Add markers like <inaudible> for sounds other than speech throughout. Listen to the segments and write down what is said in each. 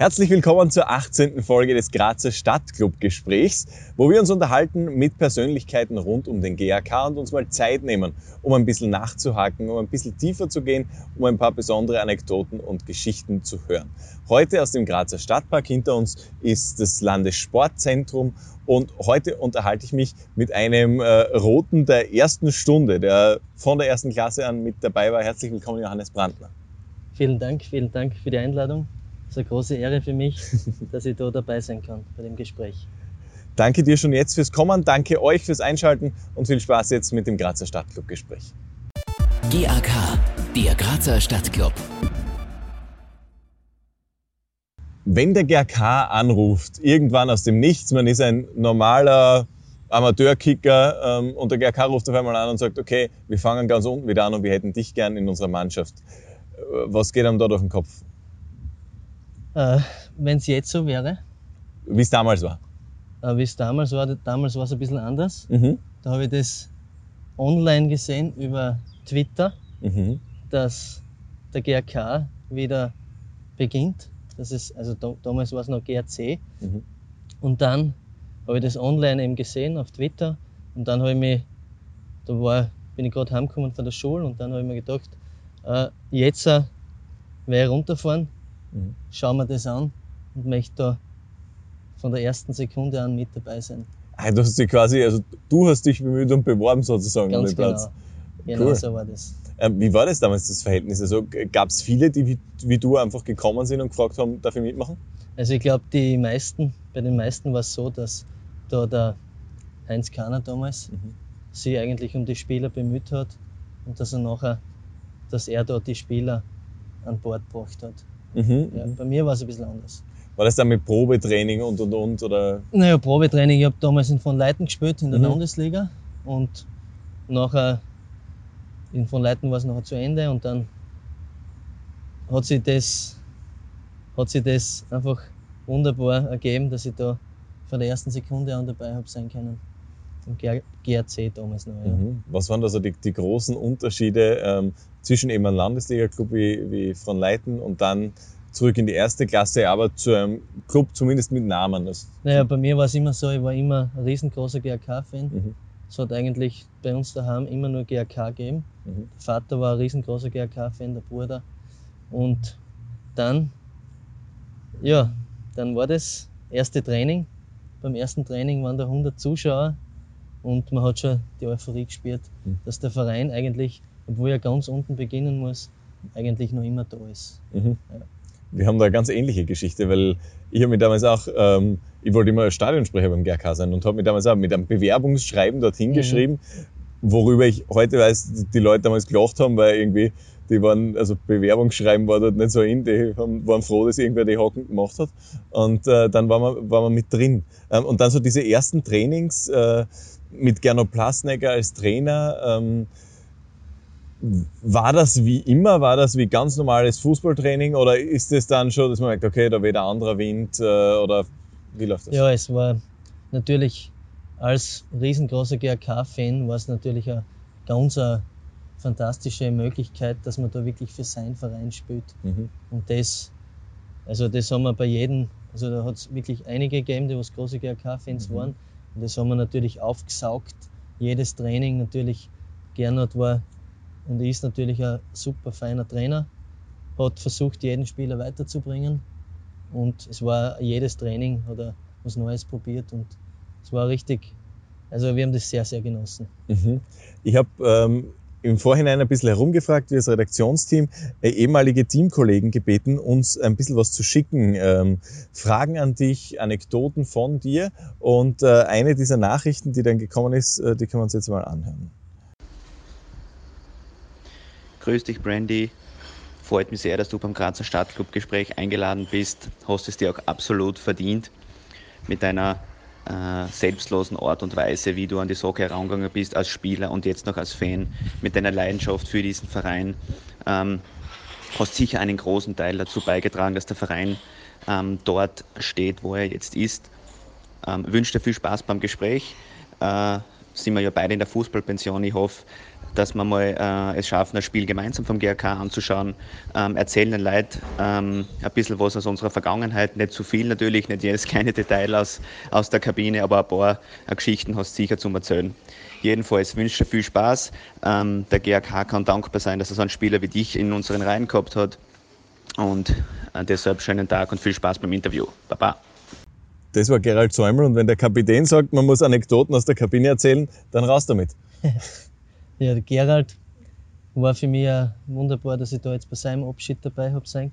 Herzlich willkommen zur 18. Folge des Grazer Stadtclub-Gesprächs, wo wir uns unterhalten mit Persönlichkeiten rund um den GAK und uns mal Zeit nehmen, um ein bisschen nachzuhaken, um ein bisschen tiefer zu gehen, um ein paar besondere Anekdoten und Geschichten zu hören. Heute aus dem Grazer Stadtpark hinter uns ist das Landessportzentrum und heute unterhalte ich mich mit einem äh, Roten der ersten Stunde, der von der ersten Klasse an mit dabei war. Herzlich willkommen, Johannes Brandner. Vielen Dank, vielen Dank für die Einladung. Es ist eine große Ehre für mich, <laughs> dass ich da dabei sein kann bei dem Gespräch. Danke dir schon jetzt fürs Kommen, danke euch fürs Einschalten und viel Spaß jetzt mit dem Grazer Stadtclub-Gespräch. GAK, der Grazer Stadtclub. Wenn der GAK anruft, irgendwann aus dem Nichts, man ist ein normaler Amateurkicker ähm, und der GAK ruft auf einmal an und sagt, okay, wir fangen ganz unten wieder an und wir hätten dich gern in unserer Mannschaft. Äh, was geht einem da durch den Kopf? Äh, Wenn es jetzt so wäre, Wie es damals war. äh, wie es damals war, damals war es ein bisschen anders. Mhm. Da habe ich das online gesehen über Twitter, Mhm. dass der GRK wieder beginnt. Das ist, also da, damals war es noch GRC. Mhm. Und dann habe ich das online eben gesehen auf Twitter. Und dann habe ich mich, da war, bin ich gerade heimgekommen von der Schule und dann habe ich mir gedacht, äh, jetzt äh, werde ich runterfahren, Mhm. schauen wir das an und möchte da von der ersten Sekunde an mit dabei sein. Ah, Du hast dich quasi, also du hast dich bemüht und beworben sozusagen um Ganz den Platz. genau. Genau Cool. so war das. Ähm, wie war das damals, das Verhältnis? Also gab es viele, die wie, wie du einfach gekommen sind und gefragt haben, darf ich mitmachen? Also ich glaube, die meisten, bei den meisten war es so, dass da der Heinz Kahner damals Mhm. sich eigentlich um die Spieler bemüht hat und dass er nachher, dass er da die Spieler an Bord gebracht hat. Mhm. Ja, bei mir war es ein bisschen anders. War das dann mit Probetraining und und und? Oder? Naja, Probetraining, ich habe damals in von Leiten gespielt in der Mhm. Landesliga und nachher in von Leiten war es nachher zu Ende und dann hat sich das, hat sich das einfach wunderbar ergeben, dass ich da von der ersten Sekunde an dabei habe sein können. Im GR GRC damals noch. Ja. Mhm. Was waren da so die, die großen Unterschiede ähm, zwischen eben einem Landesliga-Club wie, wie von Leiten und dann zurück in die erste Klasse, aber zu einem Club zumindest mit Namen? Das, Naja, bei mir war es immer so, ich war immer ein riesengroßer GRK-Fan. Mhm. Es hat eigentlich bei uns daheim immer nur GRK gegeben. Mhm. Der Vater war ein riesengroßer GRK-Fan, der Bruder. Und dann, ja, dann war das erste Training. Beim ersten Training waren da 100 Zuschauer und man hat schon die Euphorie gespürt, Mhm. dass der Verein eigentlich, obwohl er ganz unten beginnen muss, eigentlich noch immer da ist. Mhm. Ja. Wir haben da eine ganz ähnliche Geschichte, weil ich habe mich damals auch, ähm, ich wollte immer Stadionsprecher beim GRK sein und habe mich damals auch mit einem Bewerbungsschreiben dorthin Mhm. geschrieben, worüber ich heute weiß, die- Leute damals gelacht haben, weil irgendwie die waren, also Bewerbungsschreiben war dort nicht so in, die haben, waren froh, dass irgendwer die Haken gemacht hat und äh, dann war man, war man mit drin. Ähm, und dann so diese ersten Trainings äh, mit Gernot Plasnecker als Trainer, ähm, war das wie immer? War das wie ganz normales Fußballtraining oder ist es dann schon, dass man merkt, okay, da weht ein anderer Wind äh, oder wie läuft das? Ja, es war natürlich als riesengroßer GRK-Fan war es natürlich eine ganz eine fantastische Möglichkeit, dass man da wirklich für seinen Verein spielt. Mhm. Und das, also das haben wir bei jedem, also da hat es wirklich einige gegeben, die was große GRK-Fans Mhm. waren. Und das haben wir natürlich aufgesaugt. Jedes Training natürlich. Gernot war und ist natürlich ein super feiner Trainer. Hat versucht, jeden Spieler weiterzubringen. Und es war jedes Training, hat er was Neues probiert und es war richtig, also wir haben das sehr, sehr genossen. Mhm. Ich habe ähm, im Vorhinein ein bisschen herumgefragt, wir als Redaktionsteam, äh, ehemalige Teamkollegen gebeten, uns ein bisschen was zu schicken. Ähm, Fragen an dich, Anekdoten von dir und äh, eine dieser Nachrichten, die dann gekommen ist, äh, die können wir uns jetzt mal anhören. Grüß dich, Brandy. Freut mich sehr, dass du beim Grazer Stadtclub-Gespräch eingeladen bist. Hast es dir auch absolut verdient mit deiner äh, selbstlosen Art und Weise, wie du an die Sache herangegangen bist als Spieler und jetzt noch als Fan, mit deiner Leidenschaft für diesen Verein. Ähm, hast sicher einen großen Teil dazu beigetragen, dass der Verein ähm, dort steht, wo er jetzt ist. Ähm, wünsche dir viel Spaß beim Gespräch. Äh, sind wir ja beide in der Fußballpension. Ich hoffe, dass wir mal äh, es schaffen, das Spiel gemeinsam vom GRK anzuschauen, ähm, erzählen den Leuten ähm, ein bisschen was aus unserer Vergangenheit, nicht zu viel natürlich, nicht jedes kleine Detail aus, aus der Kabine, aber ein paar äh, Geschichten hast du sicher zum Erzählen. Jedenfalls wünsche ich dir viel Spaß. Ähm, der GRK kann dankbar sein, dass er so einen Spieler wie dich in unseren Reihen gehabt hat. Und äh, deshalb schönen Tag und viel Spaß beim Interview. Baba. Das war Gerald Säumel und wenn der Kapitän sagt, man muss Anekdoten aus der Kabine erzählen, dann raus damit. <laughs> ja, der Gerald war für mich auch wunderbar, dass ich da jetzt bei seinem Abschied dabei, hab sein,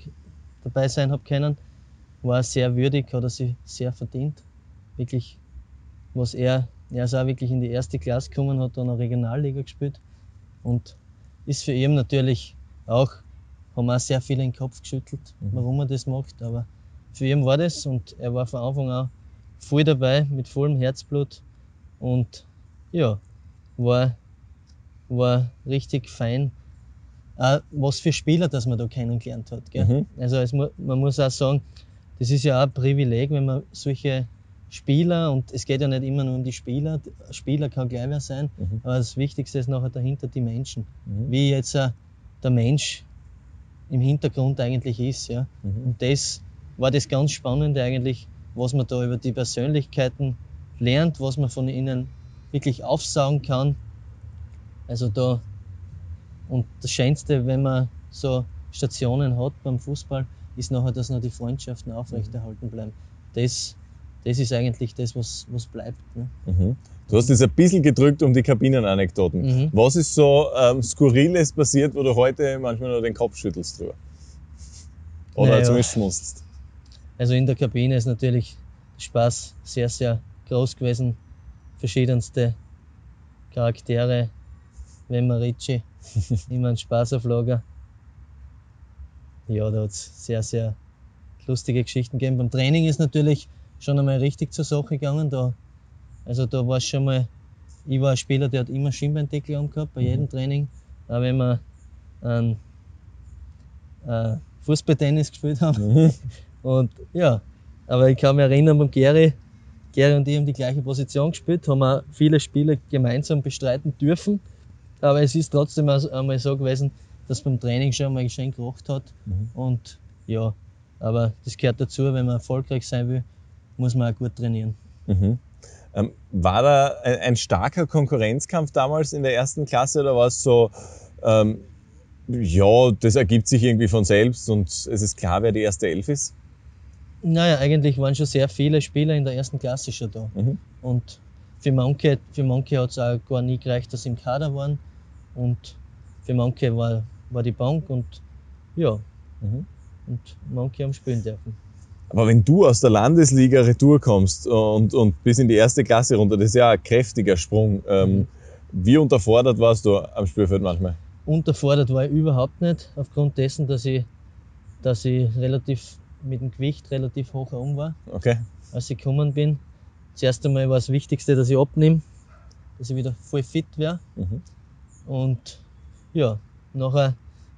dabei sein habe können. War sehr würdig, hat er sich sehr verdient. Wirklich, was er, er ist auch wirklich in die erste Klasse gekommen, hat dann eine Regionalliga gespielt und ist für ihn natürlich auch, haben auch sehr viele in den Kopf geschüttelt, mhm. warum er das macht, aber für ihn war das und er war von Anfang an voll dabei, mit vollem Herzblut und ja, war, war richtig fein. Auch was für Spieler, dass man da kennengelernt hat. Mhm. Also es, man muss auch sagen, das ist ja auch ein Privileg, wenn man solche Spieler, und es geht ja nicht immer nur um die Spieler, Spieler kann gleich wer sein, mhm. aber das Wichtigste ist nachher dahinter die Menschen. Mhm. Wie jetzt der Mensch im Hintergrund eigentlich ist. Ja? Mhm. Und das war das ganz Spannende eigentlich, was man da über die Persönlichkeiten lernt, was man von ihnen wirklich aufsaugen kann. Also da, und das Schönste, wenn man so Stationen hat beim Fußball, ist nachher, dass noch die Freundschaften aufrechterhalten bleiben. Das, das ist eigentlich das, was, was bleibt. Ne? Mhm. Du hast jetzt ein bisschen gedrückt um die Kabinenanekdoten. Mhm. Was ist so ähm, Skurriles passiert, wo du heute manchmal nur den Kopf schüttelst drüber? Oder naja. zumindest schmust? Also in der Kabine ist natürlich Spaß sehr, sehr groß gewesen. Verschiedenste Charaktere, Wemmer Ricci, <laughs> immer ein Spaß auf Lager. Ja, da hat es sehr, sehr lustige Geschichten gegeben. Beim Training ist natürlich schon einmal richtig zur Sache gegangen. Da, also da war es schon mal, ich war ein Spieler, der hat immer Schienbeindeckel angehabt bei jedem mhm. Training. Auch wenn wir ein, äh, Fußballtennis gespielt haben. Mhm. <laughs> Und ja, aber ich kann mich erinnern, beim Gary, Gary und ich haben die gleiche Position gespielt, haben auch viele Spiele gemeinsam bestreiten dürfen. Aber es ist trotzdem einmal so gewesen, dass beim Training schon einmal schön gerocht hat. Mhm. Und ja, aber das gehört dazu, wenn man erfolgreich sein will, muss man auch gut trainieren. Mhm. Ähm, war da ein, ein, starker Konkurrenzkampf damals in der ersten Klasse oder war es so, ähm, ja, das ergibt sich irgendwie von selbst und es ist klar, wer die erste Elf ist? Naja, eigentlich waren schon sehr viele Spieler in der ersten Klasse schon da. Mhm. Und für manche, für manche hat es auch gar nie gereicht, dass sie im Kader waren. Und für manche war, war die Bank und ja. Mhm. Und manche haben spielen dürfen. Aber wenn du aus der Landesliga Retour kommst und, und bis in die erste Klasse runter, das ist ja ein kräftiger Sprung. Ähm. Wie unterfordert warst du am Spielfeld manchmal? Unterfordert war ich überhaupt nicht, aufgrund dessen, dass ich, dass ich relativ mit dem Gewicht relativ hoch herum war, okay. als ich gekommen bin. Zuerst einmal war das Wichtigste, dass ich abnehme, dass ich wieder voll fit wäre. Mhm. Und ja, nachher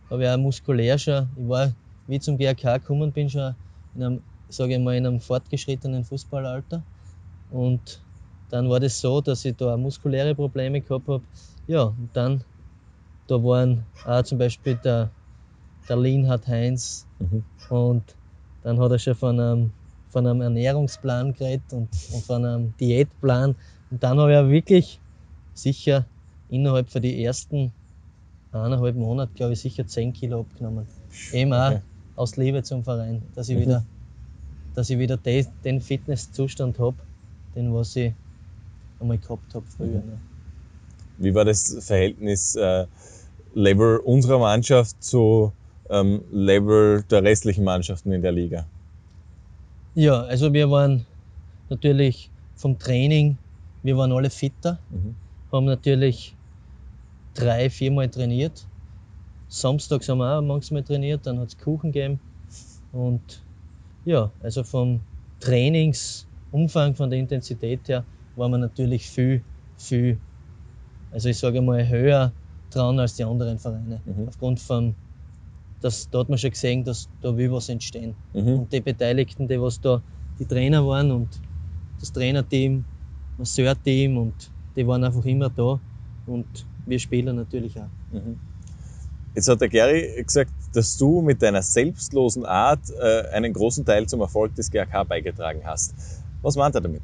habe ich auch muskulär schon, ich war, wie ich zum GRK gekommen bin, schon in einem, sage ich mal, in einem fortgeschrittenen Fußballalter. Und dann war das so, dass ich da auch muskuläre Probleme gehabt habe. Ja, und dann, da waren auch zum Beispiel der, der Linhard Heinz mhm. und dann hat er schon von einem, von einem Ernährungsplan geredet und, und von einem Diätplan. Und dann habe ich auch wirklich sicher innerhalb von den ersten eineinhalb Monaten, glaube ich, sicher 10 Kilo abgenommen. Eben auch okay. aus Liebe zum Verein, dass ich mhm. wieder, dass ich wieder de, den Fitnesszustand habe, den was ich einmal gehabt habe früher. Mhm. Wie war das Verhältnis äh, Level unserer Mannschaft zu ähm, Level der restlichen Mannschaften in der Liga? Ja, also wir waren natürlich vom Training, wir waren alle fitter, mhm. haben natürlich drei, viermal trainiert. Samstags haben wir auch manchmal trainiert, dann hat es Kuchen gegeben. Und ja, also vom Trainingsumfang, von der Intensität her, waren wir natürlich viel, viel, also ich sage mal, höher dran als die anderen Vereine. Mhm. Aufgrund vom das, da hat man schon gesehen, dass da will was entstehen. Mhm. Und die Beteiligten, die was da die Trainer waren und das Trainerteam, das Masseurteam und die waren einfach immer da. Und wir Spieler natürlich auch. Jetzt hat der Gary gesagt, dass du mit deiner selbstlosen Art äh, einen großen Teil zum Erfolg des GAK beigetragen hast. Was meint er damit?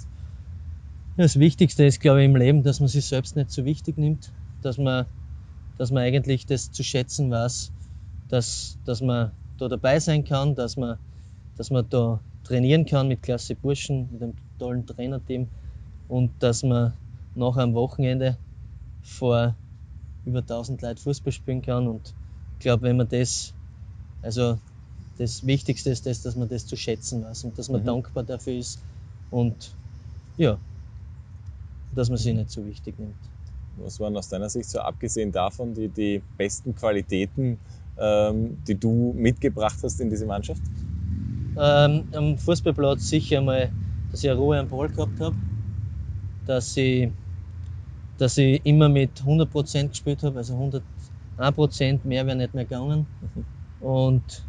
Das Wichtigste ist, glaube ich, im Leben, dass man sich selbst nicht so wichtig nimmt, dass man, dass man eigentlich das zu schätzen weiß, dass, dass man da dabei sein kann, dass man, dass man da trainieren kann mit klasse Burschen, mit einem tollen Trainerteam und dass man nach einem Wochenende vor über 1000 Leuten Fußball spielen kann. Und ich glaube, wenn man das, also das Wichtigste ist das, dass man das zu schätzen weiß und dass man Mhm. dankbar dafür ist und ja, dass man sich nicht so wichtig nimmt. Was waren aus deiner Sicht so abgesehen davon die, die besten Qualitäten, die du mitgebracht hast in diese Mannschaft? Ähm, am Fußballplatz sicher mal, dass ich eine Ruhe am Ball gehabt habe, dass ich, dass ich immer mit 100% gespielt habe, also 101% mehr wäre nicht mehr gegangen. Und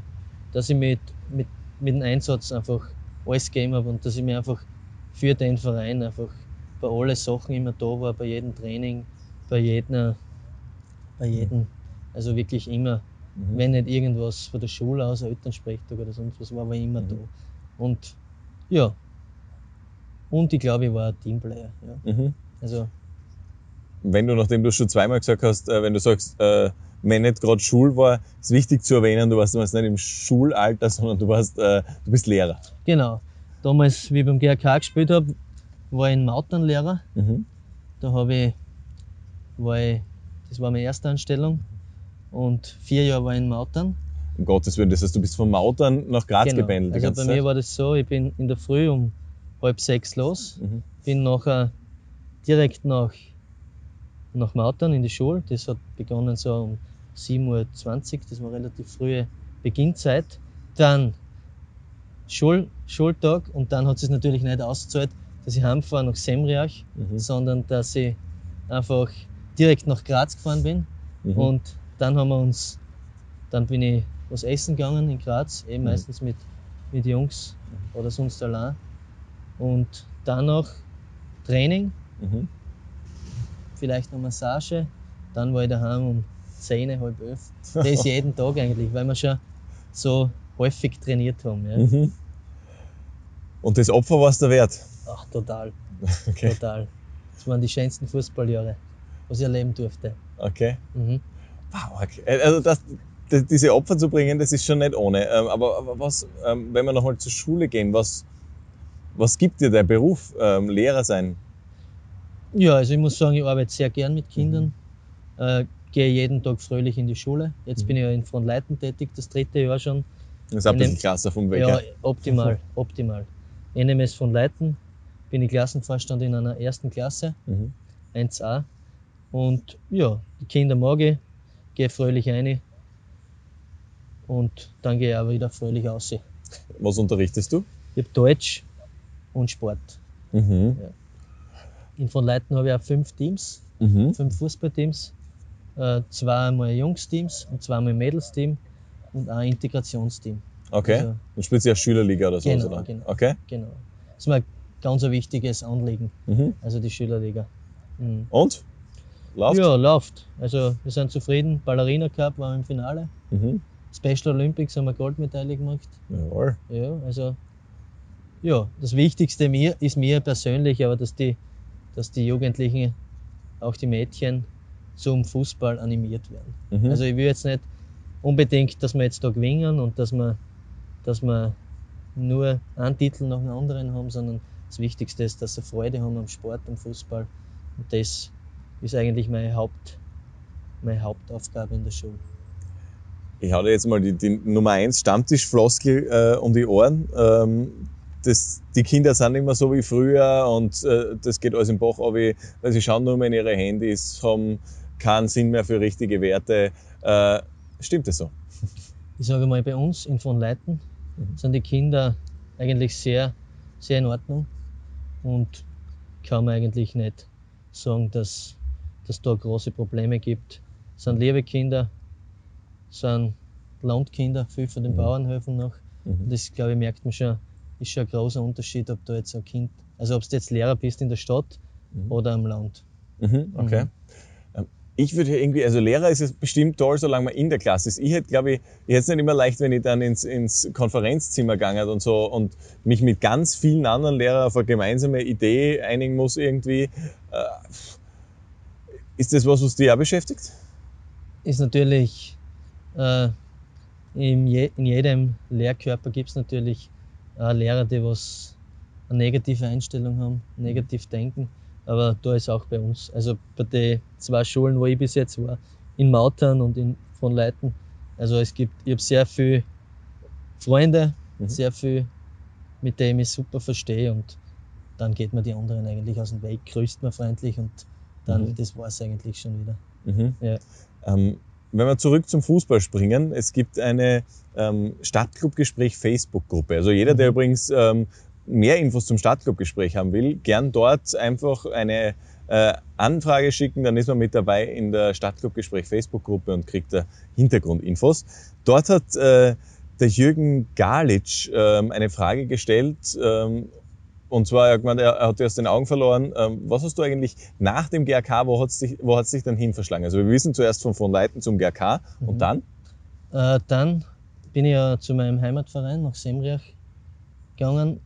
dass ich mit, mit, mit dem Einsatz einfach alles gegeben habe und dass ich mir einfach für den Verein einfach bei allen Sachen immer da war, bei jedem Training, bei jedem, bei jedem, also wirklich immer Mhm. wenn nicht irgendwas von der Schule aus, Elternsprechtag oder sonst was, war, war ich immer Mhm. da. Und ja, und ich glaube, ich war ein Teamplayer. Ja. Mhm. Also, Wenn du, nachdem du schon zweimal gesagt hast, äh, wenn du sagst, äh, wenn nicht gerade Schul war, ist wichtig zu erwähnen, du warst damals nicht im Schulalter, <laughs> sondern du warst, äh, du bist Lehrer. genau. Damals, wie ich beim GRK gespielt habe, war ich ein Mauternlehrer. Mhm. Da habe ich, war ich, das war meine erste Anstellung. Und vier Jahre war ich in Mautern. Um Gottes Willen, das heißt, du bist von Mautern nach Graz gependelt. die Also bei mir war das so, ich bin in der Früh um halb sechs los, Mhm. bin nachher direkt nach, nach Mautern in die Schule. Das hat begonnen so um 7.20 Uhr, das war relativ frühe Beginnzeit. Dann Schul, Schultag und dann hat es natürlich nicht ausgezahlt, dass ich heimfahre nach Semriach, Mhm. sondern dass ich einfach direkt nach Graz gefahren bin. Mhm. Und dann haben wir uns, dann bin ich was essen gegangen in Graz, eben Mhm. meistens mit, mit Jungs oder sonst allein. Und danach Training, Mhm. vielleicht eine Massage, dann war ich daheim um 10, halb elf. Das ist jeden <laughs> Tag eigentlich, weil wir schon so häufig trainiert haben. Ja. Mhm. Und das Opfer war es der Wert. Ach, total, <laughs> Okay. total. Das waren die schönsten Fußballjahre, was ich erleben durfte. okay. Mhm. Wow, okay. Also das, das, diese Opfer zu bringen, das ist schon nicht ohne. Ähm, aber, aber was, ähm, wenn wir nochmal zur Schule gehen, was, was gibt dir der Beruf, ähm, Lehrer sein? Ja, also ich muss sagen, ich arbeite sehr gern mit Kindern. Äh, gehe jeden Tag fröhlich in die Schule. Jetzt Mhm. bin ich ja in Frontleiten tätig, das dritte Jahr schon. Das ist ein In bisschen krasser vom Weg. Ja, optimal, optimal. NMS von Leiten, bin ich Klassenvorstand in einer ersten Klasse, Mhm. 1a. Und ja, die Kinder mag ich, gehe fröhlich rein und dann gehe ich auch wieder fröhlich aus. Ich Was unterrichtest du? habe Deutsch und Sport. Mhm. In von Leiten habe ich auch fünf Teams, Mhm. fünf Fußballteams, äh, zweimal Jungsteams und zweimal Mädelsteam und ein Integrationsteam. Okay. Also- Und spielst du ja Schülerliga oder so? Genau, oder? genau. Okay. Genau. Das ist mir ein ganz ein wichtiges Anliegen, Mhm. also die Schülerliga. Mhm. Und? Läuft? Ja, läuft. Also wir sind zufrieden. Ballerina Cup waren wir im Finale. Mhm. Special Olympics haben wir Goldmedaille gemacht. Jawohl. Ja, also ja, das Wichtigste mir ist mir persönlich, aber dass die, dass die Jugendlichen, auch die Mädchen, zum Fußball animiert werden. Mhm. Also ich will jetzt nicht unbedingt, dass wir jetzt da gewinnen und dass wir, dass wir nur einen Titel nach dem anderen haben, sondern das Wichtigste ist, dass sie Freude haben am Sport, am Fußball. Und das ist eigentlich meine, Haupt, meine Hauptaufgabe in der Schule. Ich hau dir jetzt mal die, die Nummer 1 Stammtischfloskel äh, um die Ohren. Ähm, das, die Kinder sind nicht mehr so wie früher und äh, das geht alles im Bach ab, weil sie schauen nur mehr in ihre Handys, haben keinen Sinn mehr für richtige Werte. Äh, stimmt das so? <laughs> Ich sage mal, bei uns in von Leiten Mhm. sind die Kinder eigentlich sehr, sehr in Ordnung und kann man eigentlich nicht sagen, dass dass da große Probleme gibt. Es sind liebe Kinder, es sind Landkinder, viel von den Mhm. Bauernhöfen noch. Mhm. Und das, glaube ich, merkt man schon, ist schon ein großer Unterschied, ob du jetzt ein Kind, also ob du jetzt Lehrer bist in der Stadt Mhm. oder am Land. Mhm, okay. Mhm. Ähm, ich würde irgendwie, also Lehrer ist es bestimmt toll, solange man in der Klasse ist. Ich hätte, glaube ich, ich hätte es nicht immer leicht, wenn ich dann ins, ins Konferenzzimmer gegangen und so und mich mit ganz vielen anderen Lehrern auf eine gemeinsame Idee einigen muss irgendwie. Äh, ist das was, was dich auch beschäftigt? Ist natürlich, äh, in, je, in jedem Lehrkörper gibt es natürlich äh, Lehrer, die was eine negative Einstellung haben, negativ denken. Aber da ist auch bei uns, also bei den zwei Schulen, wo ich bis jetzt war, in Mautern und in von Leiten, also es gibt, ich habe sehr viele Freunde, mhm. sehr viel, mit denen ich super verstehe und dann geht man die anderen eigentlich aus dem Weg, grüßt man freundlich und dann, mhm. das war es eigentlich schon wieder. Mhm. Ja. Ähm, wenn wir zurück zum Fußball springen, es gibt eine ähm, Stadtclubgespräch Facebook-Gruppe. Also jeder, der mhm. übrigens ähm, mehr Infos zum Stadtclubgespräch haben will, gern dort einfach eine äh, Anfrage schicken, dann ist man mit dabei in der Stadtclubgespräch Facebook-Gruppe und kriegt da Hintergrundinfos. Dort hat äh, der Jürgen Galitsch ähm, eine Frage gestellt, ähm, und zwar, er hat, gemeint, er hat aus den Augen verloren. Ähm, was hast du eigentlich nach dem GRK, wo hat es dich, wo hat's dich dann hin verschlagen? Also wir wissen zuerst von von Leiten zum GRK mhm. und dann? Äh, dann bin ich ja zu meinem Heimatverein nach Semriach gegangen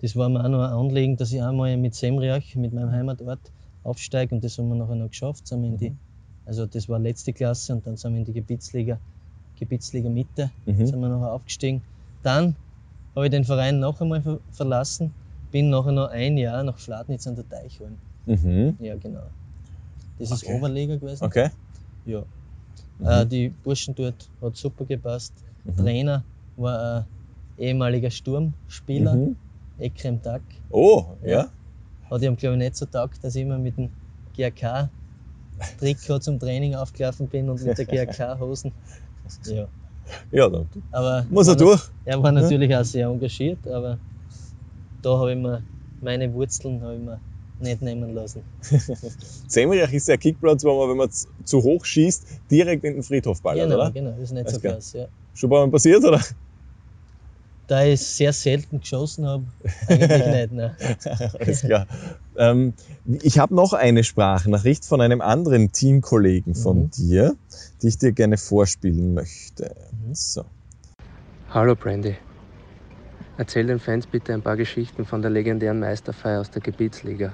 das war mir auch noch ein Anliegen, dass ich einmal mit Semriach, mit meinem Heimatort, aufsteige und das haben wir nachher noch geschafft. Sind wir in die, also das war letzte Klasse und dann sind wir in die Gebietsliga, Gebietsliga Mitte, mhm. sind wir nachher aufgestiegen. Dann habe ich den Verein noch einmal ver verlassen, bin nachher noch ein Jahr nach Fladnitz an der Teichholm. Mhm. Ja, genau. Das ist okay. Oberliga gewesen. Okay. Ja. Mhm. Äh, die Burschen dort hat super gepasst. Mhm. Trainer war ein ehemaliger Sturmspieler. Mhm. Ekrem Tag. Oh, ja. ja. Hat ihm, glaube ich, nicht so taugt, dass ich immer mit dem GRK-Trikot zum Training aufgelaufen bin und mit der GRK-Hosen. <laughs> Ja. Ja, dann aber muss er durch. Er war natürlich auch sehr engagiert, aber da habe ich mir meine Wurzeln ich mir nicht nehmen lassen. <laughs> Semriach ist der Kickplatz, wo man, wenn man zu hoch schießt, direkt in den Friedhof ballert, genau, oder? Genau, das ist nicht so krass, ja. Schon Mal passiert, oder? Da ich sehr selten geschossen habe, eigentlich <laughs> nicht. Ne. Alles klar. Ähm, ich habe noch eine Sprachnachricht von einem anderen Teamkollegen von mhm. dir, die ich dir gerne vorspielen möchte. Mhm. So. Hallo Brandy. Erzähl den Fans bitte ein paar Geschichten von der legendären Meisterfeier aus der Gebietsliga.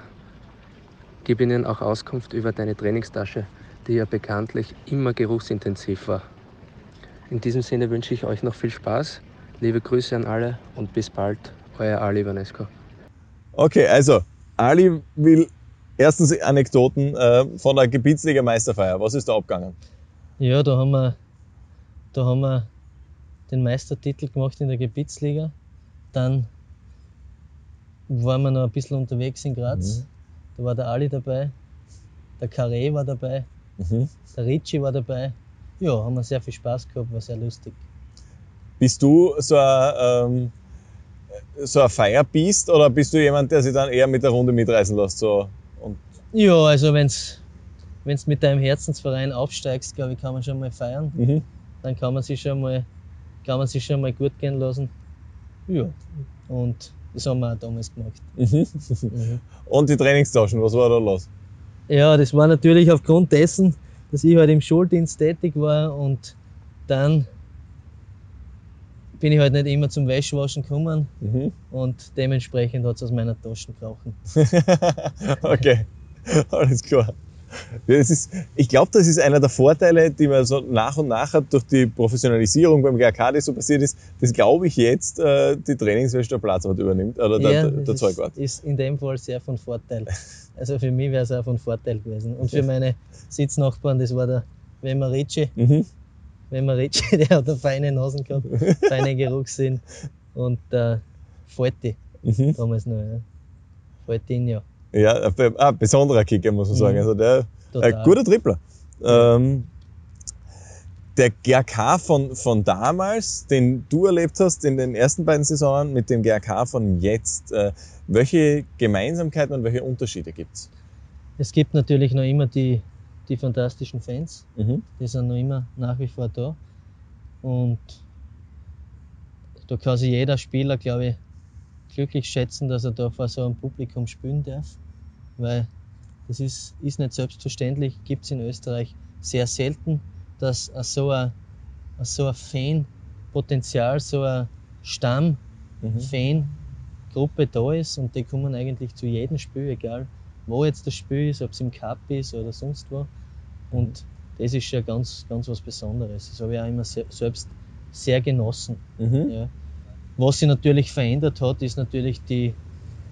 Gib ihnen auch Auskunft über deine Trainingstasche, die ja bekanntlich immer geruchsintensiv war. In diesem Sinne wünsche ich euch noch viel Spaß Liebe Grüße an alle und bis bald, euer Ali Vanesco. Okay, also Ali will erstens Anekdoten äh, von der Gebietsliga Meisterfeier. Was ist da abgegangen? Ja, da haben wir, da haben wir den Meistertitel gemacht in der Gebietsliga. Dann waren wir noch ein bisschen unterwegs in Graz. Mhm. Da war der Ali dabei, der Carré war dabei, mhm. der Ricci war dabei. Ja, haben wir sehr viel Spaß gehabt, war sehr lustig. Bist du so ein, ähm, so ein Feierbiest oder bist du jemand, der sich dann eher mit der Runde mitreißen lässt? So, und ja, also wenn du mit deinem Herzensverein aufsteigst, glaube ich, kann man schon mal feiern. Mhm. Dann kann man sich schon mal, kann man sich schon mal gut gehen lassen. Ja, und das haben wir auch damals gemacht. Mhm. Mhm. Und die Trainingstaschen, was war da los? Ja, das war natürlich aufgrund dessen, dass ich halt im Schuldienst tätig war und dann bin ich halt nicht immer zum Wäschewaschen gekommen mhm. und dementsprechend hat es aus meiner Tasche gekrochen. <laughs> okay, <laughs> alles klar. Das ist, ich glaube, das ist einer der Vorteile, die man so nach und nach hat durch die Professionalisierung beim GRK, die so passiert ist. Das glaube ich jetzt, äh, die Trainingswäsche der Platzwart übernimmt oder der, ja, der Zeugwart. ist in dem Fall sehr von Vorteil. Also für mich wäre es auch von Vorteil gewesen. Und für meine Sitznachbarn, das war der Wemmer Ricci. Mhm <laughs> der hat eine feine Nasen gehabt, feine Geruchssinn. Und der äh, Falti, mhm. damals noch, ja. Faltinho. Ja, ein ah, besonderer Kicker, muss man sagen. Mhm. Also der, ein guter Tripler. Ähm, der GRK von, von damals, den du erlebt hast in den ersten beiden Saisonen, mit dem GRK von jetzt, äh, welche Gemeinsamkeiten und welche Unterschiede gibt es? Es gibt natürlich noch immer die die fantastischen Fans. Mhm. Die sind noch immer nach wie vor da. Und da kann sich jeder Spieler, glaube ich, glücklich schätzen, dass er da vor so einem Publikum spielen darf. Weil Das ist, ist nicht selbstverständlich, gibt es in Österreich sehr selten, dass so ein, so ein Fanpotenzial, so ein Stamm-Fan-Gruppe da ist und die kommen eigentlich zu jedem Spiel, egal wo jetzt das Spiel ist, ob es im Cup ist oder sonst wo. Und das ist ja ganz, ganz was Besonderes. Das habe ich auch immer sehr, selbst sehr genossen. Mhm. Ja. Was sich natürlich verändert hat, ist natürlich die,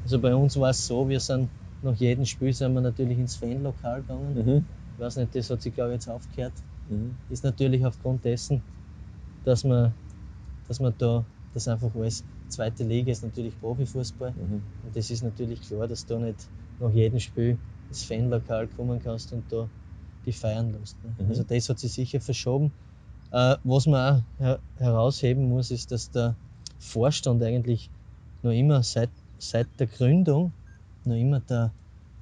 also bei uns war es so, wir sind nach jedem Spiel sind wir natürlich ins Fanlokal gegangen. Mhm. Ich weiß nicht, das hat sich glaube ich jetzt aufgehört. Mhm. Ist natürlich aufgrund dessen, dass man, dass man da, das einfach als zweite Liga ist natürlich Profifußball. Mhm. Und das ist natürlich klar, dass du nicht nach jedem Spiel ins Fanlokal kommen kannst und da die feiern lässt. Ne? Mhm. Also das hat sich sicher verschoben. Äh, was man auch her herausheben muss, ist, dass der Vorstand eigentlich noch immer seit, seit der Gründung noch immer der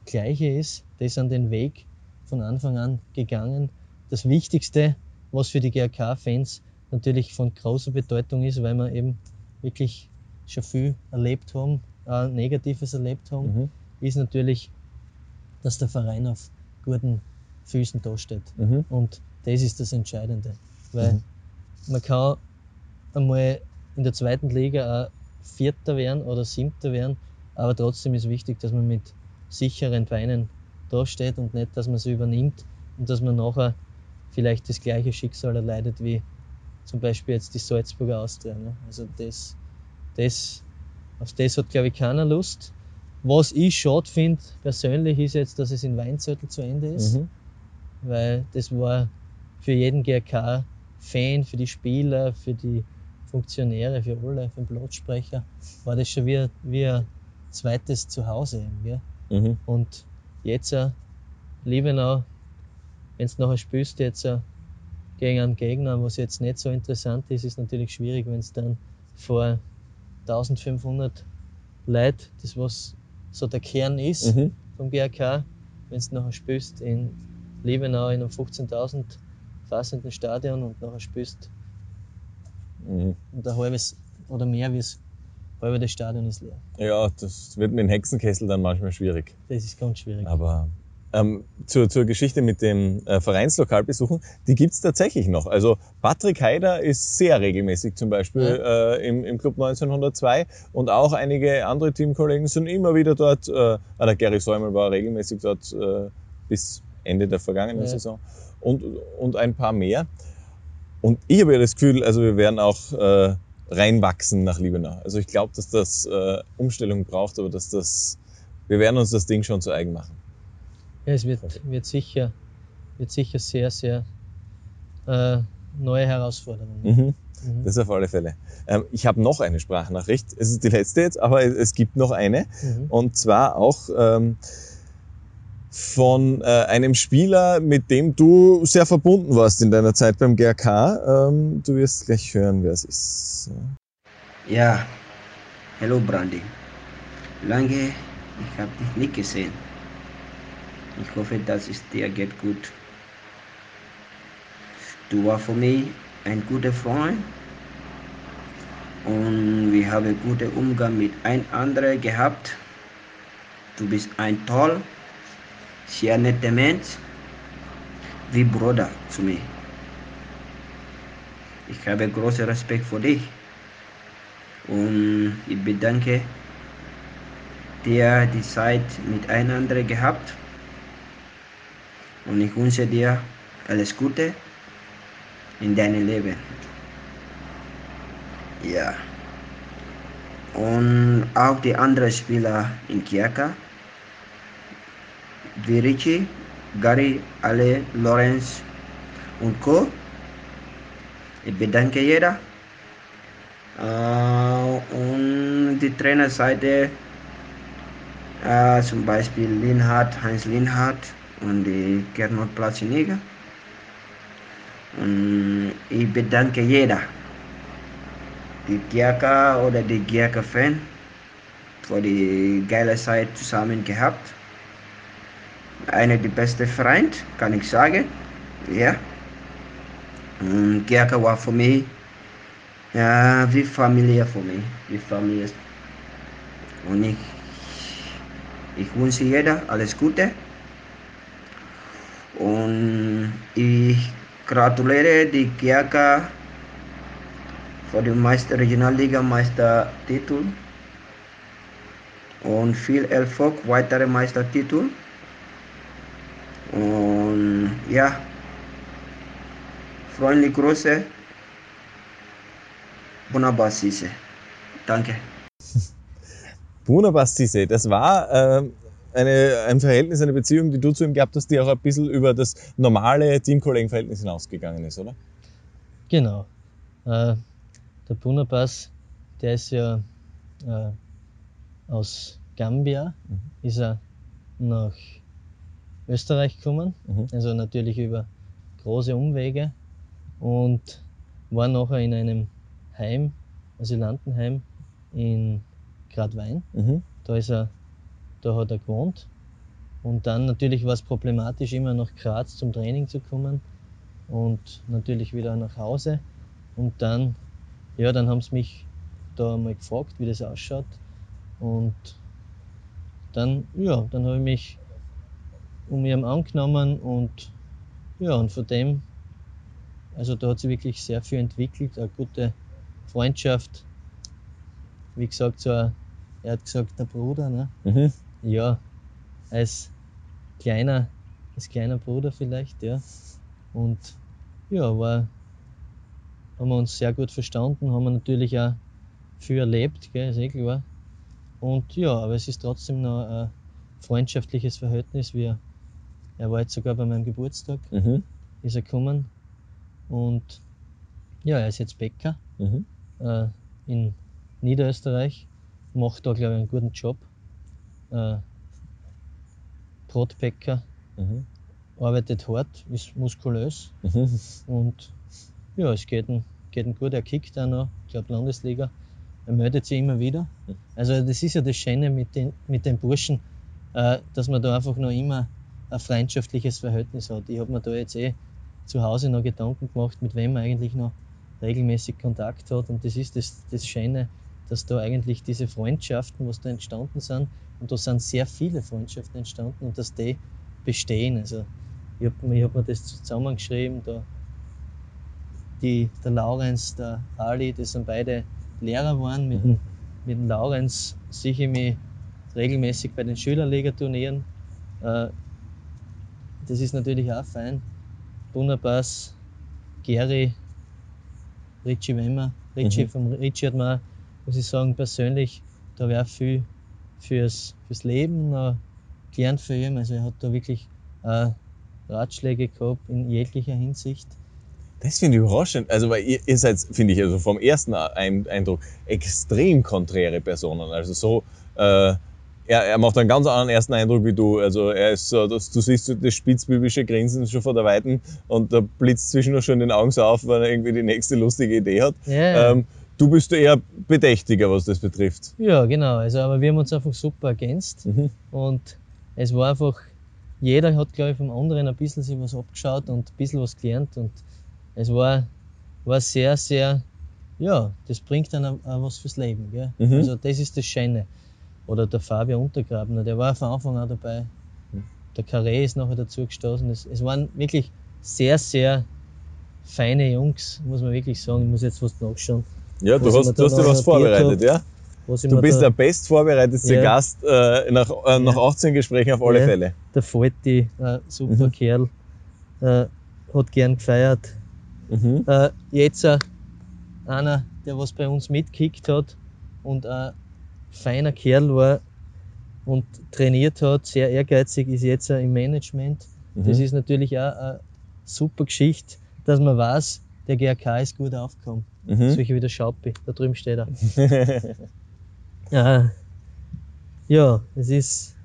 gleiche ist. Der ist an den Weg von Anfang an gegangen. Das Wichtigste, was für die GRK-Fans natürlich von großer Bedeutung ist, weil wir eben wirklich schon viel erlebt haben, äh, Negatives erlebt haben, Mhm. ist natürlich, dass der Verein auf guten Füßen dasteht. Mhm. Und das ist das Entscheidende. Weil Mhm. man kann einmal in der zweiten Liga auch Vierter werden oder Siebter werden, aber trotzdem ist wichtig, dass man mit sicheren Beinen dasteht und nicht, dass man sie übernimmt und dass man nachher vielleicht das gleiche Schicksal erleidet wie zum Beispiel jetzt die Salzburger Austria. Ne? Also das, das, auf das hat glaube ich keiner Lust. Was ich schade finde persönlich ist jetzt, dass es in Weinzettel zu Ende ist Mhm. weil das war für jeden GRK-Fan, für die Spieler, für die Funktionäre, für alle, für den Platzsprecher, war das schon wie, wie ein zweites Zuhause. Gell? Mhm. Und jetzt, äh, Liebenau, wenn du nachher spielst, jetzt äh, gegen einen Gegner, was jetzt nicht so interessant ist, ist natürlich schwierig, wenn es dann vor 1500 Leute, das was so der Kern ist, Mhm. vom GRK, wenn du nachher spielst in Liebenau in einem 15.000 fassenden Stadion und nachher spielst Mhm. und ein halbes oder mehr wie das halbe des Stadion ist leer. Ja, das wird mit dem Hexenkessel dann manchmal schwierig. Das ist ganz schwierig. Aber ähm, zur, zur Geschichte mit dem äh, Vereinslokalbesuchen, die gibt's tatsächlich noch. Also Patrick Haider ist sehr regelmäßig zum Beispiel äh, im, im Club 1902 und auch einige andere Teamkollegen sind immer wieder dort. Äh, ah, der Gary Säumel war regelmäßig dort äh, bis Ende der vergangenen Ja. Saison und, und ein paar mehr. Und ich habe ja das Gefühl, also wir werden auch äh, reinwachsen nach Liebenau. Also ich glaube, dass das äh, Umstellung braucht, aber dass das, wir werden uns das Ding schon zu eigen machen. Ja, es wird, wird, sicher, wird sicher sehr, sehr äh, neue Herausforderungen. Mhm. Mhm. Das auf alle Fälle. Ähm, ich habe noch eine Sprachnachricht. Es ist die letzte jetzt, aber es, gibt noch eine. Mhm. Und zwar auch ähm, von äh, einem Spieler, mit dem du sehr verbunden warst in deiner Zeit beim GRK. Ähm, du wirst gleich hören, wer es ist. Ja, hallo Brandi. Lange, ich habe dich nicht gesehen. Ich hoffe, dass es dir geht gut. Du warst für mich ein guter Freund und wir haben guten Umgang mit ein anderen gehabt. Du bist ein toll, sehr netter Mensch, wie Bruder zu mir. Ich habe großen Respekt vor dich. Und ich bedanke dir die Zeit miteinander gehabt. Und ich wünsche dir alles Gute in deinem Leben. Ja. Und auch die anderen Spieler in Kiaka, wie Richie, Gary, Ale, Lorenz und Co. Ich bedanke jeder. Äh, und die Trainerseite, äh, zum Beispiel Linhardt, Heinz Linhardt und die Gernot Platzeniger. Und ich bedanke jeder, die Giaka oder die Giaka-Fan, für die geile Zeit zusammen gehabt. Einer der besten Freunde, kann ich sagen. Ja. Und Giaka war für mich ja, wie Familie für mich. Wie Familie. Und ich, ich wünsche jeder alles Gute Ich gratuliere die GRK für den Meister Regionalliga Meistertitel und viel Erfolg, weitere Meistertitel. Und ja, freundliche Grüße, Wunderbar Sisse. Danke. <laughs> Wunderbar, Sisse. Das war ähm, eine, ein Verhältnis, eine Beziehung, die du zu ihm gehabt hast, die auch ein bisschen über das normale Teamkollegenverhältnis hinausgegangen ist, oder? Genau. Äh, der Bunabas, der ist ja äh, aus Gambia, Mhm. ist er nach Österreich gekommen, Mhm. also natürlich über große Umwege und war nachher in einem Heim, Asylantenheim in Gradwein. Mhm. Da ist er, da hat er gewohnt. Und dann natürlich war es problematisch, immer nach Graz zum Training zu kommen und natürlich wieder nach Hause. Und dann, ja, dann haben sie mich da mal gefragt, wie das ausschaut. Und dann, ja, dann habe ich mich um ihn angenommen und ja, und von dem, also da hat sich wirklich sehr viel entwickelt, eine gute Freundschaft. Wie gesagt, so ein, er hat gesagt, der Bruder, ne? Mhm. Ja, als kleiner, als kleiner Bruder vielleicht, ja. Und ja, war, haben wir uns sehr gut verstanden, haben wir natürlich auch viel erlebt, gell, ist eh klar. Und ja, aber es ist trotzdem noch ein freundschaftliches Verhältnis. Wir, er war jetzt sogar bei meinem Geburtstag, Mhm. ist er gekommen. Und ja, er ist jetzt Bäcker Mhm. äh, in Niederösterreich, macht da glaube ich einen guten Job. Äh, Brotbäcker, Mhm. arbeitet hart, ist muskulös Mhm. und ja, es geht ihm, geht ihm gut. Er kickt auch noch, ich glaube Landesliga. Er meldet sich immer wieder. Also das ist ja das Schöne mit den, mit den Burschen, äh, dass man da einfach noch immer ein freundschaftliches Verhältnis hat. Ich habe mir da jetzt eh zu Hause noch Gedanken gemacht, mit wem man eigentlich noch regelmäßig Kontakt hat. Und das ist das, das Schöne, dass da eigentlich diese Freundschaften, was da entstanden sind, und da sind sehr viele Freundschaften entstanden und dass die bestehen. Also ich habe ich hab mir das zusammengeschrieben, da die, der Laurenz, der Ali, das sind beide Lehrer waren. Mit, dem, mit dem Laurenz sehe ich mich regelmäßig bei den Schülerliga-Turnieren. Äh, das ist natürlich auch fein. Bunabas, Gary, Richie Wemmer. Richie, Mhm. vom Richie hat mir, muss ich sagen, persönlich, da wäre viel fürs, fürs Leben gelernt für ihn. Also er hat da wirklich äh, Ratschläge gehabt in jeglicher Hinsicht. Das finde ich überraschend. Also, weil ihr, ihr seid, finde ich, also vom ersten Ein- Eindruck extrem konträre Personen. Also so, äh, er, er macht einen ganz anderen ersten Eindruck wie du. Also er ist so, dass du siehst das spitzbübische Grinsen schon vor der Weiten und da blitzt zwischendurch schon den Augen so auf, wenn er irgendwie die nächste lustige Idee hat. Ja. Ähm, du bist eher bedächtiger, was das betrifft. Ja, genau. Also, aber wir haben uns einfach super ergänzt Mhm. und es war einfach, jeder hat, glaube ich, vom anderen ein bisschen sich was abgeschaut und ein bisschen was gelernt und es war, war sehr, sehr, ja, das bringt dann auch, auch was fürs Leben. Gell? Mhm. Also, das ist das Schöne. Oder der Fabian Untergrabner, der war von Anfang an dabei. Mhm. Der Carré ist nachher dazu gestoßen. Es, es waren wirklich sehr, sehr feine Jungs, muss man wirklich sagen. Ich muss jetzt was nachschauen. Ja, du hast, du hast dir was vorbereitet, hab. ja? Du bist der bestvorbereitetste Ja. Gast äh, nach, äh, nach Ja. 18 Gesprächen auf alle Ja. Fälle. der Falti, äh, super Mhm. Kerl, äh, hat gern gefeiert. Mhm. Äh, jetzt äh, einer, der was bei uns mitkickt hat und ein feiner Kerl war und trainiert hat, sehr ehrgeizig, ist jetzt äh, im Management. Das Mhm. ist natürlich auch eine super Geschichte, dass man weiß, der GRK ist gut aufgekommen. Mhm. Solche wie der Schaupi, da drüben steht er. Ja, <laughs> ja, es ist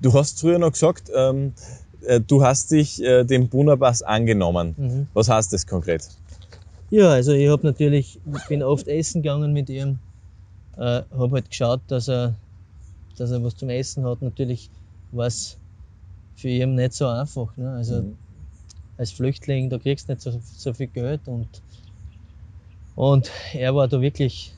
Du hast früher noch gesagt, ähm, äh, du hast dich äh, dem Bunabass angenommen. Mhm. Was heißt das konkret? Ja, also ich habe natürlich, ich bin oft essen gegangen mit ihm, äh, habe halt geschaut, dass er, dass er was zum Essen hat. Natürlich war es für ihn nicht so einfach. Ne? Also Mhm. als Flüchtling, da kriegst du nicht so, so viel Geld und, und er war da wirklich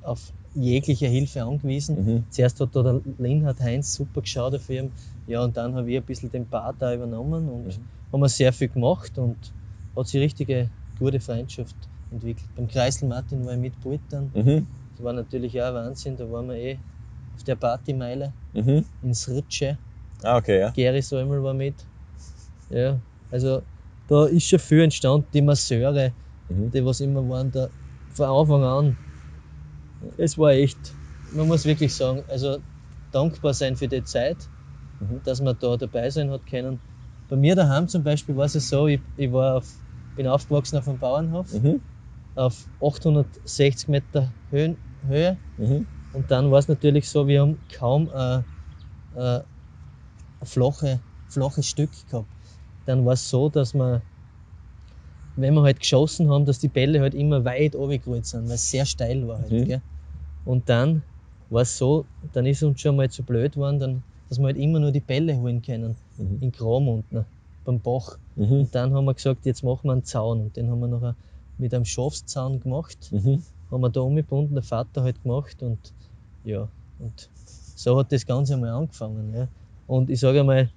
auf jegliche Hilfe angewiesen. Mhm. Zuerst hat da der Linhard Heinz super geschaut auf ihn, ja, und dann habe ich ein bisschen den Part da übernommen und, Mhm. haben wir sehr viel gemacht und hat sich richtige gute Freundschaft entwickelt. Beim Kreisel Martin war ich mit Bult dann. Mhm. Das war natürlich auch Wahnsinn, da waren wir eh auf der Partymeile Mhm. ins Ritsche. Ah, okay, ja. Gary Säumel war mit. Ja, also da ist schon viel entstanden. Die Masseure, Mhm. die was immer waren, da von Anfang an. Es war echt, man muss wirklich sagen, also dankbar sein für die Zeit, Mhm. dass man da dabei sein hat können. Bei mir daheim zum Beispiel war es so, ich, ich war auf, bin aufgewachsen auf einem Bauernhof, Mhm. auf 860 Meter Höhen, Höhe. Mhm. Und dann war es natürlich so, wir haben kaum äh, äh, ein flache, flaches Stück gehabt. Dann war es so, dass wir, wenn wir halt geschossen haben, dass die Bälle halt immer weit runtergerollt sind, weil es sehr steil war halt. Mhm. Und dann war es so, dann ist uns schon mal zu blöd geworden, dann, dass wir halt immer nur die Bälle holen können, Mhm. in Kram unten, beim Bach. Mhm. Und dann haben wir gesagt, jetzt machen wir einen Zaun. Und den haben wir nachher mit einem Schafszaun gemacht Mhm. Haben wir da umgebunden, der Vater halt gemacht und ja, und so hat das Ganze einmal angefangen. Ja. Und ich sage einmal,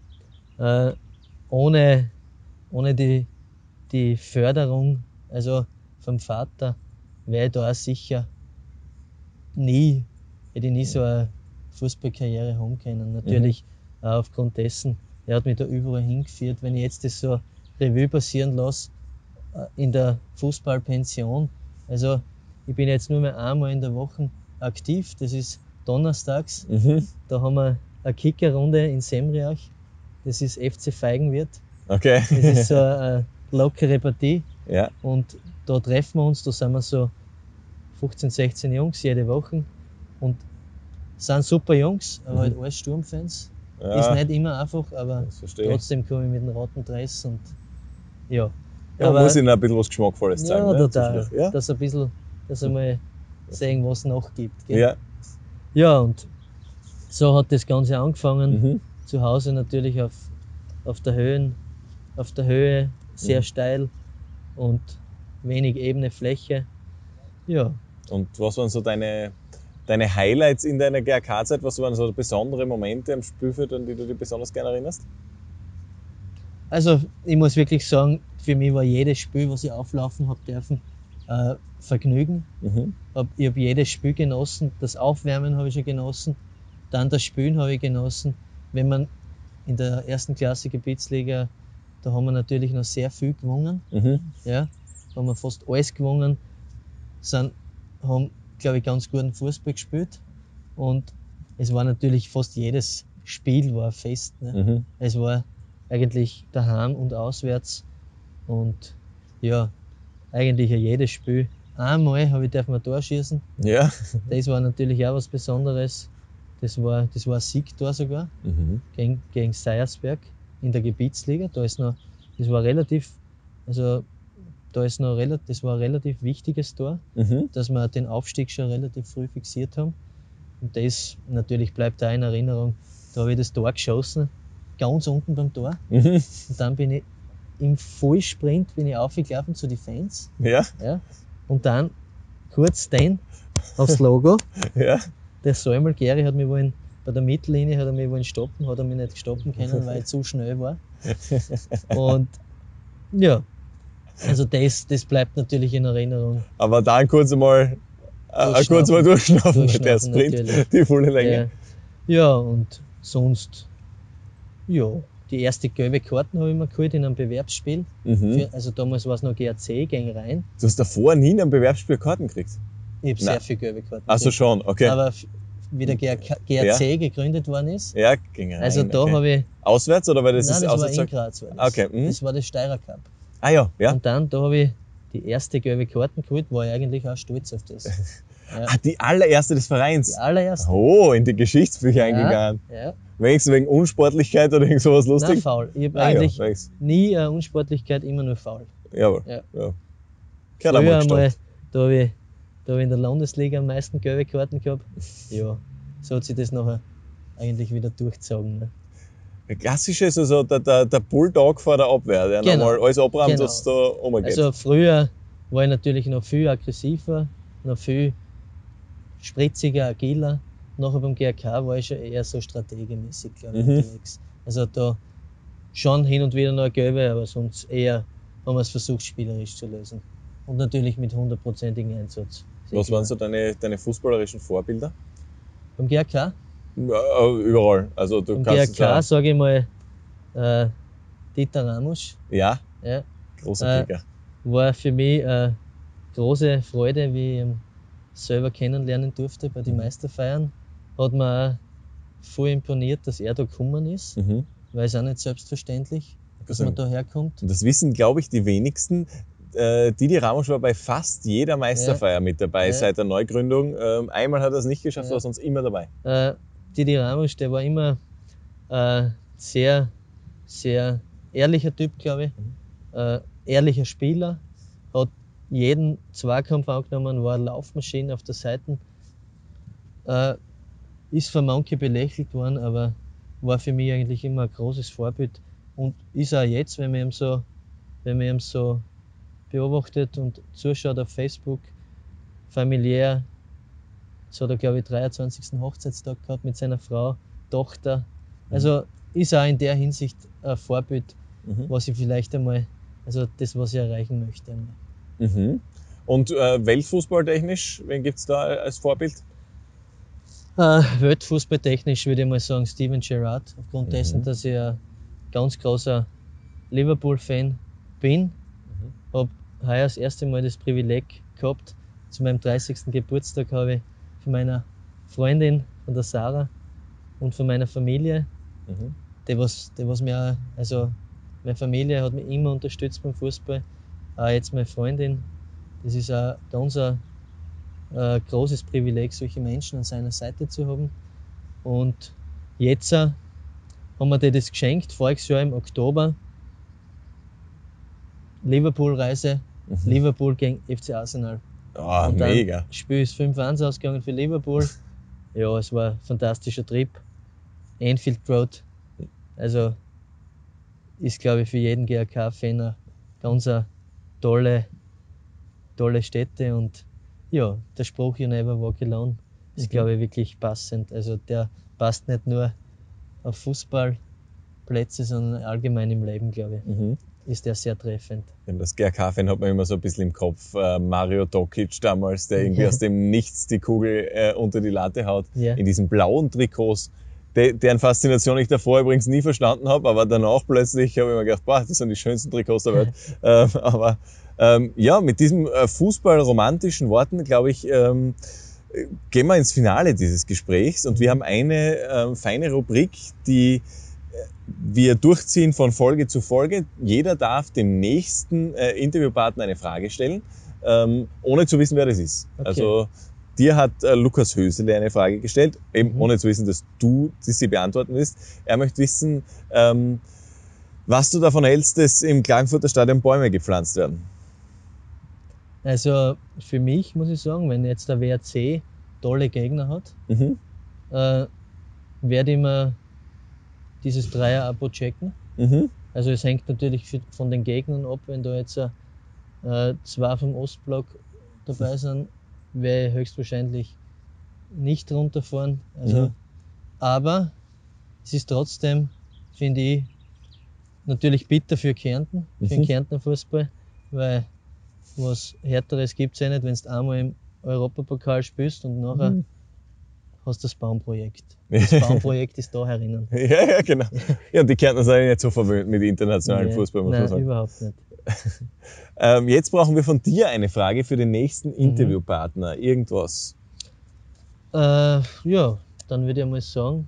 äh, ohne, ohne die, die Förderung, also vom Vater, wäre ich da auch sicher nie, hätte ich nie so eine Fußballkarriere haben können. Natürlich auch aufgrund dessen, er hat mich da überall hingeführt. Wenn ich jetzt das so Revue passieren lasse, äh, in der Fußballpension, also ich bin jetzt nur mehr einmal in der Woche aktiv, das ist donnerstags. Mhm. Da haben wir eine Kickerrunde in Semriach. Das ist FC Feigenwirt. Okay. Das ist so <laughs> eine lockere Partie. ja. Und da treffen wir uns, da sind wir so 15, 16 Jungs jede Woche. Und sind super Jungs, aber Mhm. halt alles Sturmfans. ja. Ist nicht immer einfach, aber trotzdem komme ich mit dem roten Dress und ja. Ja, man muss ihnen ein bisschen was Geschmackvolles zeigen. ja, ne? total. Ja? Dass ein bisschen, dass einmal sehen, was noch gibt. Gell? ja. Ja, und so hat das Ganze angefangen. Mhm. Zu Hause natürlich auf, auf der Höhen, auf der Höhe, sehr Mhm. steil und wenig ebene Fläche. Ja, Und was waren so deine, deine Highlights in deiner GRK-Zeit? Was waren so besondere Momente am Spielfeld, an die du dich besonders gerne erinnerst? also ich muss wirklich sagen, für mich war jedes Spiel, was ich auflaufen habe dürfen, äh, Vergnügen. Mhm. Hab, ich habe jedes Spiel genossen, das Aufwärmen habe ich schon genossen, dann das Spielen habe ich genossen. Wenn man in der ersten Klasse Gebietsliga, da haben wir natürlich noch sehr viel gewonnen. Mhm. Ja, haben wir fast alles gewonnen, sind, haben, glaube ich, ganz guten Fußball gespielt und es war natürlich fast jedes Spiel war Fest. Ne? Mhm. Es war eigentlich daheim und auswärts und ja, eigentlich ja jedes Spiel. Einmal habe ich dürfen ein Tor schießen. Ja. Das war natürlich auch was Besonderes. Das war, das war ein Siegtor sogar Mhm. gegen, gegen Seiersberg in der Gebietsliga. Da ist noch, das war relativ, also da ist noch relativ, das war ein relativ wichtiges Tor, Mhm. dass wir den Aufstieg schon relativ früh fixiert haben. Und das natürlich bleibt da in Erinnerung. Da habe ich das Tor geschossen, ganz unten beim Tor. Mhm. Und dann bin ich im Vollsprint bin ich aufgelaufen zu den Fans. Ja. Ja, und dann kurz den aufs Logo. <laughs> Ja. Der Säumel Geri hat mich wollen, bei der Mittellinie hat er mich wollen stoppen, hat er mich nicht stoppen können, weil ich zu schnell war. <laughs> Und ja, also das, das bleibt natürlich in Erinnerung. Aber dann kurz einmal, äh, Durchschnaufen. kurz mal durchschnaufen mit der Durchschnaufen, Sprint, natürlich. die volle Länge. Ja, ja, und sonst, ja, die erste gelbe Karten habe ich mir geholt in einem Bewerbsspiel. Mhm. Für, also damals war es noch GRC gegen Rhein. Du hast davor nie in einem Bewerbsspiel Karten gekriegt. Ich habe sehr viele gelbe Karten. Ach so gekriegt. schon, okay. Aber wie der GRK GRC gegründet worden ist, ja, ging rein. also da okay. habe ich, Auswärts oder weil das nein, ist das war in auswärts? Graz. War das. Okay, mhm. das war der Steirer Cup. Ah ja, ja. Und dann, da habe ich die erste gelbe Karten geholt, war ich eigentlich auch stolz auf das. <laughs> Ja, Ah, die allererste des Vereins. die allererste. Oh, in die Geschichtsbücher Ja, eingegangen. Ja, Wenigstens wegen Unsportlichkeit oder irgend sowas Nein, lustig? faul. Ich habe Ah, eigentlich ja, nie eine Unsportlichkeit, immer nur faul. Jawohl. Ja. ja. Früher mal einmal, da habe ich, da hab ich in der Landesliga am meisten gelbe Karten gehabt. Ja, so hat sich das nachher eigentlich wieder durchgezogen. Ne? Der klassische ist also der, der, der Bulldog vor der Abwehr, der Genau. nochmal alles abräumt, Genau. was da umgeht. Also früher war ich natürlich noch viel aggressiver, noch viel spritziger, agiler. Nachher beim GRK war ich schon eher so strategiemäßig, glaube ich, Mhm. unterwegs. Also da schon hin und wieder noch eine gelbe, aber sonst eher haben wir es versucht, spielerisch zu lösen. Und natürlich mit hundertprozentigem Einsatz. Was waren so deine, deine fußballerischen Vorbilder? Beim GRK? Ja, äh, überall. Also du Beim kannst GRK sage ich mal äh, Dieter Ramos. Ja, Ja, großer Äh, Kicker. war für mich eine große Freude, wie ich selber kennenlernen durfte bei den Meisterfeiern. Hat mir voll imponiert, dass er da gekommen ist, Mhm. weil es auch nicht selbstverständlich, dass man da herkommt. Das wissen, glaube ich, die wenigsten. Äh, Didi Ramos war bei fast jeder Meisterfeier mit dabei Ja. seit der Neugründung. Ähm, einmal hat er es nicht geschafft, Ja. war sonst immer dabei. Äh, Didi Ramos, der war immer äh, sehr, sehr ehrlicher Typ, glaube ich. Äh, ehrlicher Spieler, jeden Zweikampf angenommen, war Laufmaschine auf der Seite. Äh, ist von manchen belächelt worden, aber war für mich eigentlich immer ein großes Vorbild und ist auch jetzt, wenn man ihn so, wenn man ihn so beobachtet und zuschaut auf Facebook, familiär, Jetzt hat er, glaube ich, 23. Hochzeitstag gehabt mit seiner Frau, Tochter. Also ist auch in der Hinsicht ein Vorbild, Mhm. was ich vielleicht einmal, also das, was ich erreichen möchte. Mhm. Und äh, Weltfußballtechnisch, wen gibt es da als Vorbild? Äh, Weltfußballtechnisch würde ich mal sagen Steven Gerrard, aufgrund Mhm. dessen, dass ich ein ganz großer Liverpool-Fan bin. Mhm. Habe heuer das erste Mal das Privileg gehabt, zu meinem 30. Geburtstag habe ich von meiner Freundin, von der Sarah und von meiner Familie Mhm. die was, die was mir, also meine Familie hat mich immer unterstützt beim Fußball, auch jetzt meine Freundin. Das ist ein ganz ein, ein großes Privileg, solche Menschen an seiner Seite zu haben. Und jetzt äh, haben wir dir das geschenkt, voriges Jahr im Oktober. Liverpool-Reise, Mhm. Liverpool gegen FC Arsenal. Ah, dann mega. Spiel ist 5-1 ausgegangen für Liverpool. Ja, es war ein fantastischer Trip. Anfield Road. Also ist, glaube ich, für jeden GRK-Fan ganz eine tolle, tolle Stätte. Und ja, der Spruch You never walk alone ist, Mhm. glaube ich, wirklich passend. Also der passt nicht nur auf Fußballplätze, sondern allgemein im Leben, glaube ich, Mhm. ist der sehr treffend. Ja, Das GRK-Fan hat man immer so ein bisschen im Kopf. Äh, Mario Dokic damals, der irgendwie Ja. aus dem Nichts die Kugel äh, unter die Latte haut. Ja. In diesen blauen Trikots, de deren Faszination ich davor übrigens nie verstanden habe, aber danach plötzlich habe ich mir gedacht, boah, das sind die schönsten Trikots der Welt. <laughs> ähm, aber ähm, ja, mit diesen äh, fußballromantischen Worten, glaube ich, ähm, äh, gehen wir ins Finale dieses Gesprächs und wir haben eine ähm, feine Rubrik, die wir durchziehen von Folge zu Folge. Jeder darf dem nächsten äh, Interviewpartner eine Frage stellen, ähm, ohne zu wissen, wer das ist. Okay. Also dir hat äh, Lukas Hösele eine Frage gestellt, eben Mhm. ohne zu wissen, dass du die sie beantworten willst. Er möchte wissen, ähm, was du davon hältst, dass im Klagenfurter Stadion Bäume gepflanzt werden. Also für mich muss ich sagen, wenn jetzt der WRC tolle Gegner hat, Mhm. äh, werde ich mir dieses Dreier-Abo checken. Mhm. Also es hängt natürlich von den Gegnern ab, wenn da jetzt äh, zwei vom Ostblock dabei sind, werde ich höchstwahrscheinlich nicht runterfahren. Also, Mhm. Aber es ist trotzdem, finde ich, natürlich bitter für Kärnten, für den Mhm. Kärntner Fußball, weil was Härteres gibt es ja nicht, wenn du einmal im Europapokal spielst und nachher Mhm. hast du das Baumprojekt. Das Baumprojekt ist da herinnen. <laughs> Ja, ja, genau. Ja, und die Kärntner sind ja nicht so verwöhnt mit internationalem Fußball, muss Nein, man sagen. überhaupt nicht. <laughs> Ähm, jetzt brauchen wir von dir eine Frage für den nächsten Mhm. Interviewpartner. Irgendwas. Äh, ja, dann würde ich mal sagen,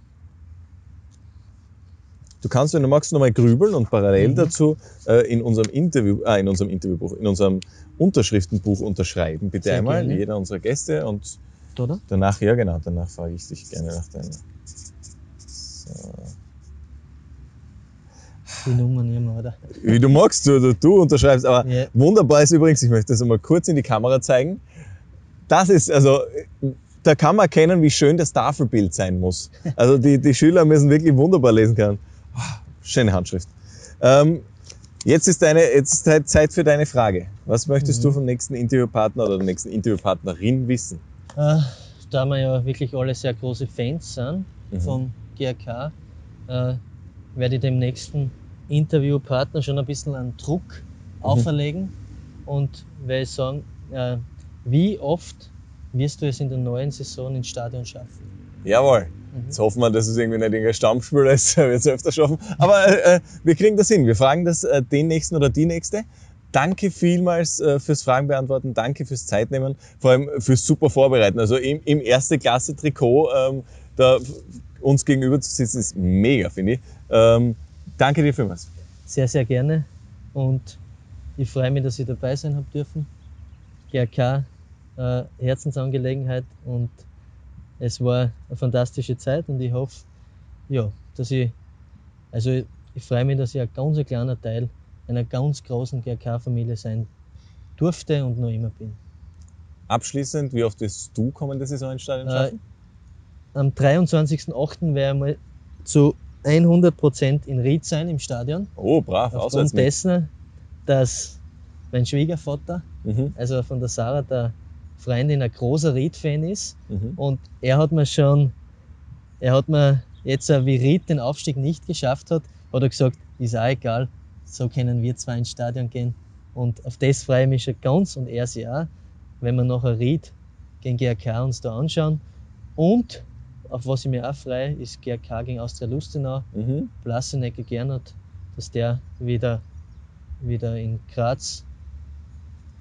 Du kannst, wenn du magst, nochmal grübeln und parallel Mhm. dazu äh, in unserem Interview, äh, in unserem Interviewbuch, in unserem Unterschriftenbuch unterschreiben, bitte Sehr einmal, gerne. jeder unserer Gäste und oder? danach, ja genau, danach frage ich dich gerne nach deiner. So. Die Nummern immer, oder? Wie du magst, du, du, unterschreibst, aber Ja. wunderbar ist übrigens, ich möchte das einmal kurz in die Kamera zeigen. Das ist, also, da kann man erkennen, wie schön das Tafelbild sein muss. Also die, die Schüler müssen wirklich wunderbar lesen können. Ah, Schöne Handschrift. Ähm, jetzt ist deine, jetzt ist halt Zeit für deine Frage. Was möchtest Mhm. du vom nächsten Interviewpartner oder der nächsten Interviewpartnerin wissen? Äh, da wir ja wirklich alle sehr große Fans sind Mhm. vom GRK, äh, werde ich dem nächsten Interviewpartner schon ein bisschen einen Druck auferlegen und weil ich sagen, äh, wie oft wirst du es in der neuen Saison ins Stadion schaffen? Jawohl. Mhm. Jetzt hoffen wir, dass es irgendwie nicht irgendein Stammspieler ist, <laughs> wird es öfter schaffen. Aber äh, äh, wir kriegen das hin. Wir fragen das äh, den nächsten oder die nächste. Danke vielmals äh, fürs Fragen beantworten, danke fürs Zeitnehmen, vor allem fürs super Vorbereiten. Also im, im erste Klasse Trikot ähm, da uns gegenüber zu sitzen, ist mega, finde ich. Ähm, danke dir vielmals. Sehr, sehr gerne und ich freue mich, dass ich dabei sein habe dürfen. GRK, äh, Herzensangelegenheit und es war eine fantastische Zeit und ich hoffe, ja, dass ich, also ich freue mich, dass ich ein ganz ein kleiner Teil einer ganz großen GRK-Familie sein durfte und noch immer bin. Abschließend, wie oft wirst du kommende Saison ins Stadion Äh, schaffen? am 23.08. werde ich mal zu 100% in Ried sein im Stadion. oh, brav, Aufgrund dessen, dass mein Schwiegervater, Mhm, also von der Sarah, der Freundin, ein großer Ried-Fan ist. mhm. Und er hat mir schon, er hat mir jetzt, wie Ried den Aufstieg nicht geschafft hat, hat er gesagt, ist auch egal, so können wir zwei ins Stadion gehen. Und auf das freue ich mich schon ganz und er sich auch, wenn wir nachher Ried gegen GRK uns da anschauen. Und auf was ich mich auch freue, ist GRK gegen Austria Lustenau. Mhm. Blassenecke Gernot, dass der wieder, wieder in Graz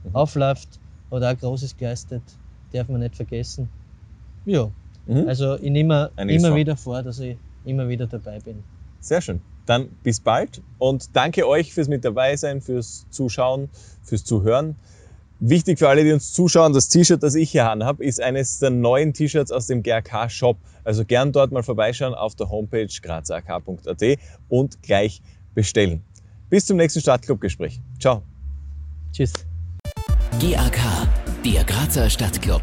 Mhm. aufläuft, hat auch Großes geleistet, darf man nicht vergessen. Ja, Mhm. also ich nehme Einiges immer wieder vor, dass ich immer wieder dabei bin. Sehr schön. Dann bis bald und danke euch fürs mit dabei sein, fürs Zuschauen, fürs Zuhören. Wichtig für alle, die uns zuschauen, das T-Shirt, das ich hier anhabe, ist eines der neuen T-Shirts aus dem GRK Shop. Also gern dort mal vorbeischauen auf der Homepage grazak.at und gleich bestellen. Bis zum nächsten Stadtclub-Gespräch. Ciao. Tschüss. GAK, der Grazer Stadtclub.